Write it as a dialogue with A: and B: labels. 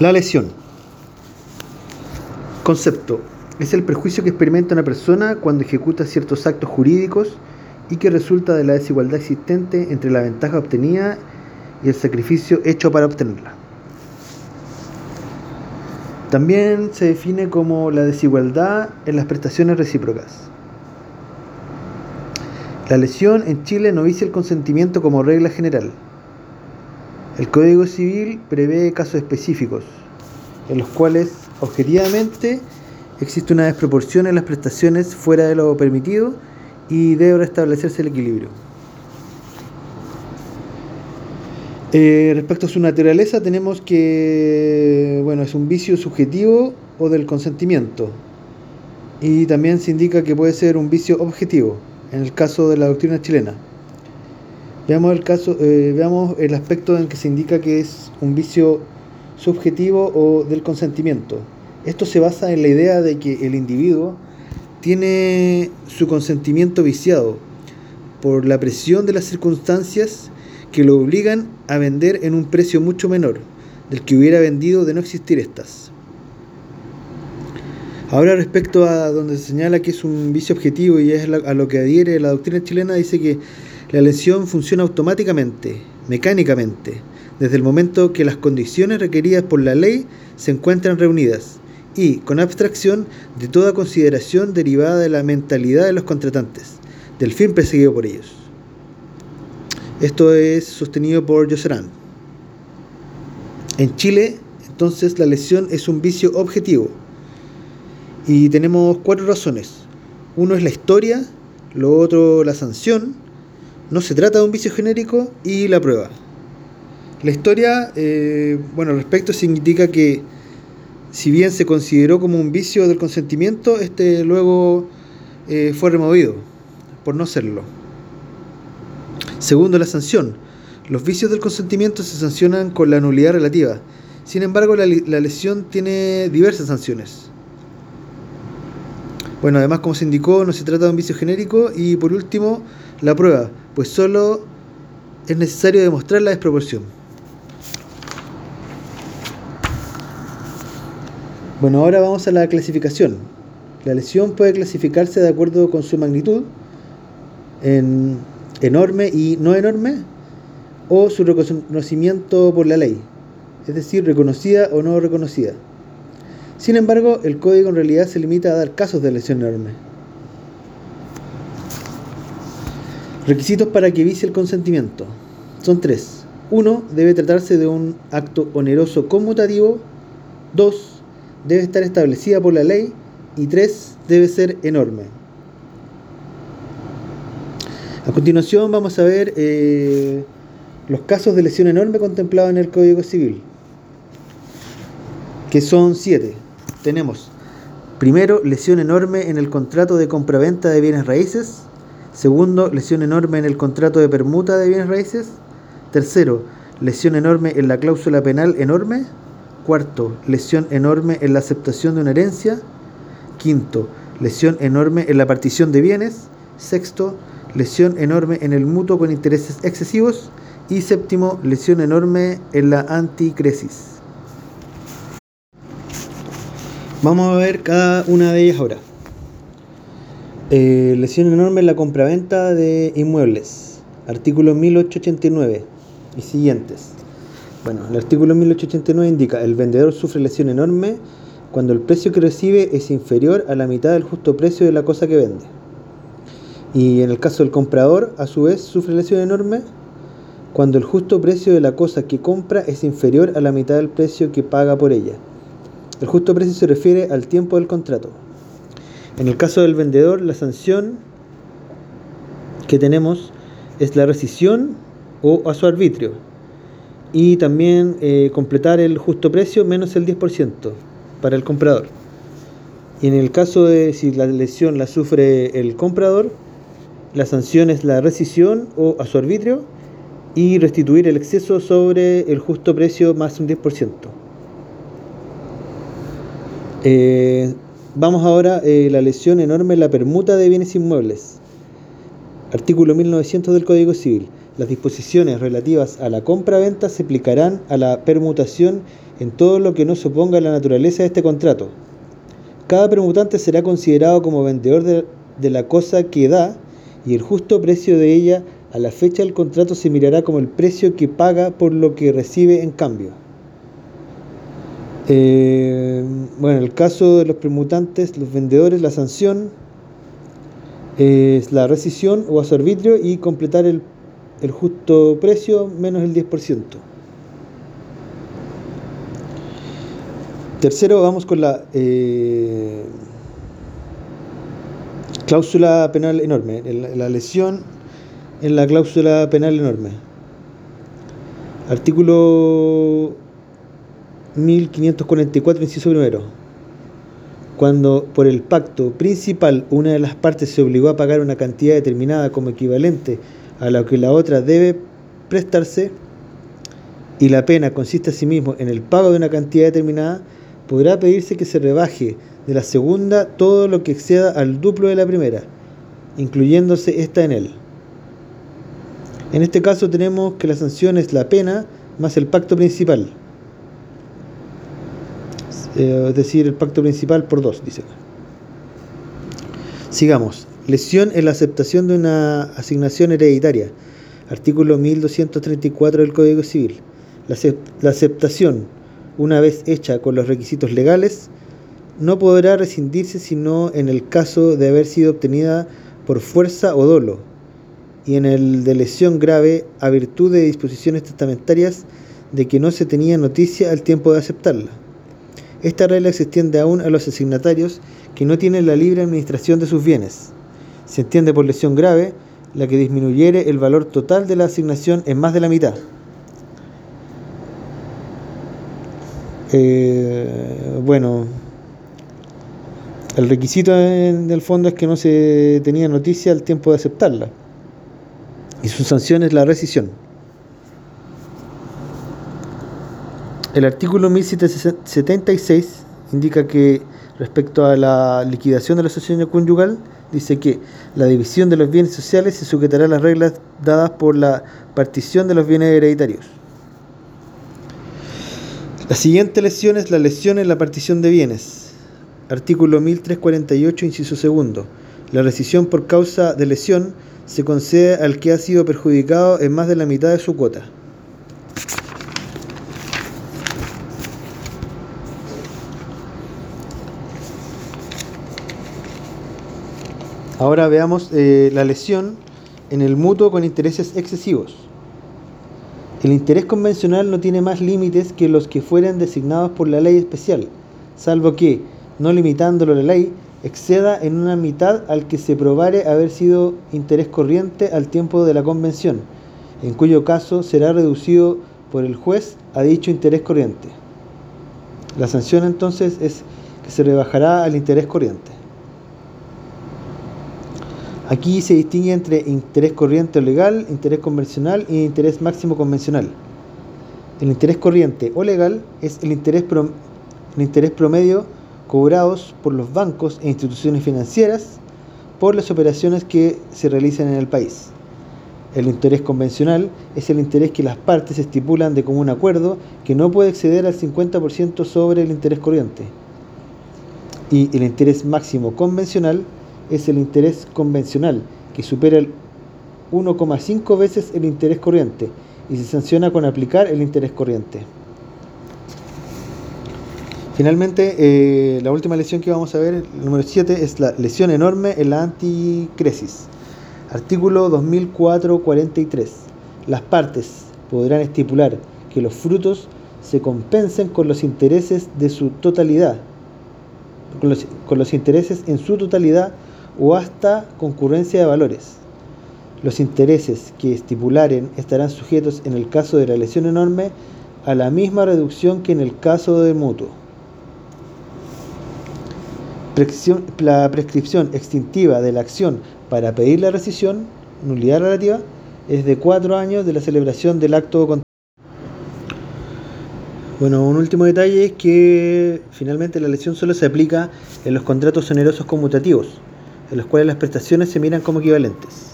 A: La lesión. Concepto. Es el perjuicio que experimenta una persona cuando ejecuta ciertos actos jurídicos y que resulta de la desigualdad existente entre la ventaja obtenida y el sacrificio hecho para obtenerla. También se define como la desigualdad en las prestaciones recíprocas. La lesión en Chile no vicia el consentimiento como regla general. El Código Civil prevé casos específicos, en los cuales objetivamente existe una desproporción en las prestaciones fuera de lo permitido y debe restablecerse el equilibrio. Eh, respecto a su naturaleza, tenemos que bueno, es un vicio subjetivo o del consentimiento. Y también se indica que puede ser un vicio objetivo, en el caso de la doctrina chilena. Veamos el caso, eh, veamos el aspecto en que se indica que es un vicio subjetivo o del consentimiento. Esto se basa en la idea de que el individuo tiene su consentimiento viciado por la presión de las circunstancias que lo obligan a vender en un precio mucho menor del que hubiera vendido de no existir estas. Ahora respecto a donde se señala que es un vicio objetivo y es a lo que adhiere la doctrina chilena, dice que la lesión funciona automáticamente, mecánicamente, desde el momento que las condiciones requeridas por la ley se encuentran reunidas y con abstracción de toda consideración derivada de la mentalidad de los contratantes, del fin perseguido por ellos. Esto es sostenido por Joserán. En Chile, entonces, la lesión es un vicio objetivo y tenemos cuatro razones. Uno es la historia, lo otro la sanción, no se trata de un vicio genérico y la prueba. La historia, eh, bueno, al respecto indica que si bien se consideró como un vicio del consentimiento, este luego eh, fue removido por no serlo. Segundo, la sanción. Los vicios del consentimiento se sancionan con la nulidad relativa. Sin embargo, la, la lesión tiene diversas sanciones. Bueno, además, como se indicó, no se trata de un vicio genérico. Y por último, la prueba pues solo es necesario demostrar la desproporción. Bueno, ahora vamos a la clasificación. La lesión puede clasificarse de acuerdo con su magnitud, en enorme y no enorme, o su reconocimiento por la ley, es decir, reconocida o no reconocida. Sin embargo, el código en realidad se limita a dar casos de lesión enorme. Requisitos para que vicie el consentimiento. Son tres. Uno, debe tratarse de un acto oneroso conmutativo. Dos, debe estar establecida por la ley. Y tres, debe ser enorme. A continuación vamos a ver eh, los casos de lesión enorme contemplados en el Código Civil, que son siete. Tenemos, primero, lesión enorme en el contrato de compraventa de bienes raíces. Segundo, lesión enorme en el contrato de permuta de bienes raíces. Tercero, lesión enorme en la cláusula penal enorme. Cuarto, lesión enorme en la aceptación de una herencia. Quinto, lesión enorme en la partición de bienes. Sexto, lesión enorme en el mutuo con intereses excesivos. Y séptimo, lesión enorme en la anticresis. Vamos a ver cada una de ellas ahora. Eh, lesión enorme en la compraventa de inmuebles. Artículo 1889 y siguientes. Bueno, el artículo 1889 indica, el vendedor sufre lesión enorme cuando el precio que recibe es inferior a la mitad del justo precio de la cosa que vende. Y en el caso del comprador, a su vez, sufre lesión enorme cuando el justo precio de la cosa que compra es inferior a la mitad del precio que paga por ella. El justo precio se refiere al tiempo del contrato. En el caso del vendedor, la sanción que tenemos es la rescisión o a su arbitrio. Y también eh, completar el justo precio menos el 10% para el comprador. Y en el caso de si la lesión la sufre el comprador, la sanción es la rescisión o a su arbitrio y restituir el exceso sobre el justo precio más un 10%. Eh, Vamos ahora a eh, la lesión enorme en la permuta de bienes inmuebles. Artículo 1900 del Código Civil. las disposiciones relativas a la compra-venta se aplicarán a la permutación en todo lo que no se oponga a la naturaleza de este contrato. Cada permutante será considerado como vendedor de, de la cosa que da y el justo precio de ella a la fecha del contrato se mirará como el precio que paga por lo que recibe en cambio. Eh, bueno, en el caso de los permutantes, los vendedores, la sanción es la rescisión o a su arbitrio y completar el, el justo precio menos el 10%. Tercero, vamos con la eh, cláusula penal enorme, la lesión en la cláusula penal enorme. Artículo 1544, inciso primero. Cuando por el pacto principal una de las partes se obligó a pagar una cantidad determinada como equivalente a la que la otra debe prestarse, y la pena consiste asimismo en el pago de una cantidad determinada, podrá pedirse que se rebaje de la segunda todo lo que exceda al duplo de la primera, incluyéndose esta en él. En este caso tenemos que la sanción es la pena más el pacto principal. Eh, es decir, el pacto principal por dos, dice. Sigamos. Lesión en la aceptación de una asignación hereditaria. Artículo 1234 del Código Civil. La aceptación, una vez hecha con los requisitos legales, no podrá rescindirse sino en el caso de haber sido obtenida por fuerza o dolo, y en el de lesión grave a virtud de disposiciones testamentarias de que no se tenía noticia al tiempo de aceptarla. Esta regla se extiende aún a los asignatarios que no tienen la libre administración de sus bienes. Se entiende por lesión grave la que disminuyere el valor total de la asignación en más de la mitad. Eh, bueno, el requisito en el fondo es que no se tenía noticia al tiempo de aceptarla. Y su sanción es la rescisión. El artículo 1776 indica que respecto a la liquidación de la asociación conyugal, dice que la división de los bienes sociales se sujetará a las reglas dadas por la partición de los bienes hereditarios. La siguiente lesión es la lesión en la partición de bienes. Artículo 1348, inciso segundo. La rescisión por causa de lesión se concede al que ha sido perjudicado en más de la mitad de su cuota. Ahora veamos eh, la lesión en el mutuo con intereses excesivos. El interés convencional no tiene más límites que los que fueren designados por la ley especial, salvo que, no limitándolo la ley, exceda en una mitad al que se probare haber sido interés corriente al tiempo de la convención, en cuyo caso será reducido por el juez a dicho interés corriente. La sanción entonces es que se rebajará al interés corriente. Aquí se distingue entre interés corriente o legal, interés convencional y interés máximo convencional. El interés corriente o legal es el interés, el interés promedio cobrados por los bancos e instituciones financieras por las operaciones que se realizan en el país. El interés convencional es el interés que las partes estipulan de común acuerdo que no puede exceder al 50% sobre el interés corriente. Y el interés máximo convencional es el interés convencional, que supera el 1,5 veces el interés corriente y se sanciona con aplicar el interés corriente. Finalmente, eh, la última lesión que vamos a ver, el número 7, es la lesión enorme en la anticresis. Artículo 2004-43. Las partes podrán estipular que los frutos se compensen con los intereses de su totalidad, con los intereses en su totalidad o hasta concurrencia de valores. Los intereses que estipularen estarán sujetos en el caso de la lesión enorme a la misma reducción que en el caso del mutuo. La prescripción extintiva de la acción para pedir la rescisión, nulidad relativa, es de cuatro años de la celebración del acto bueno, un último detalle es que finalmente la lesión solo se aplica en los contratos onerosos conmutativos, en los cuales las prestaciones se miran como equivalentes.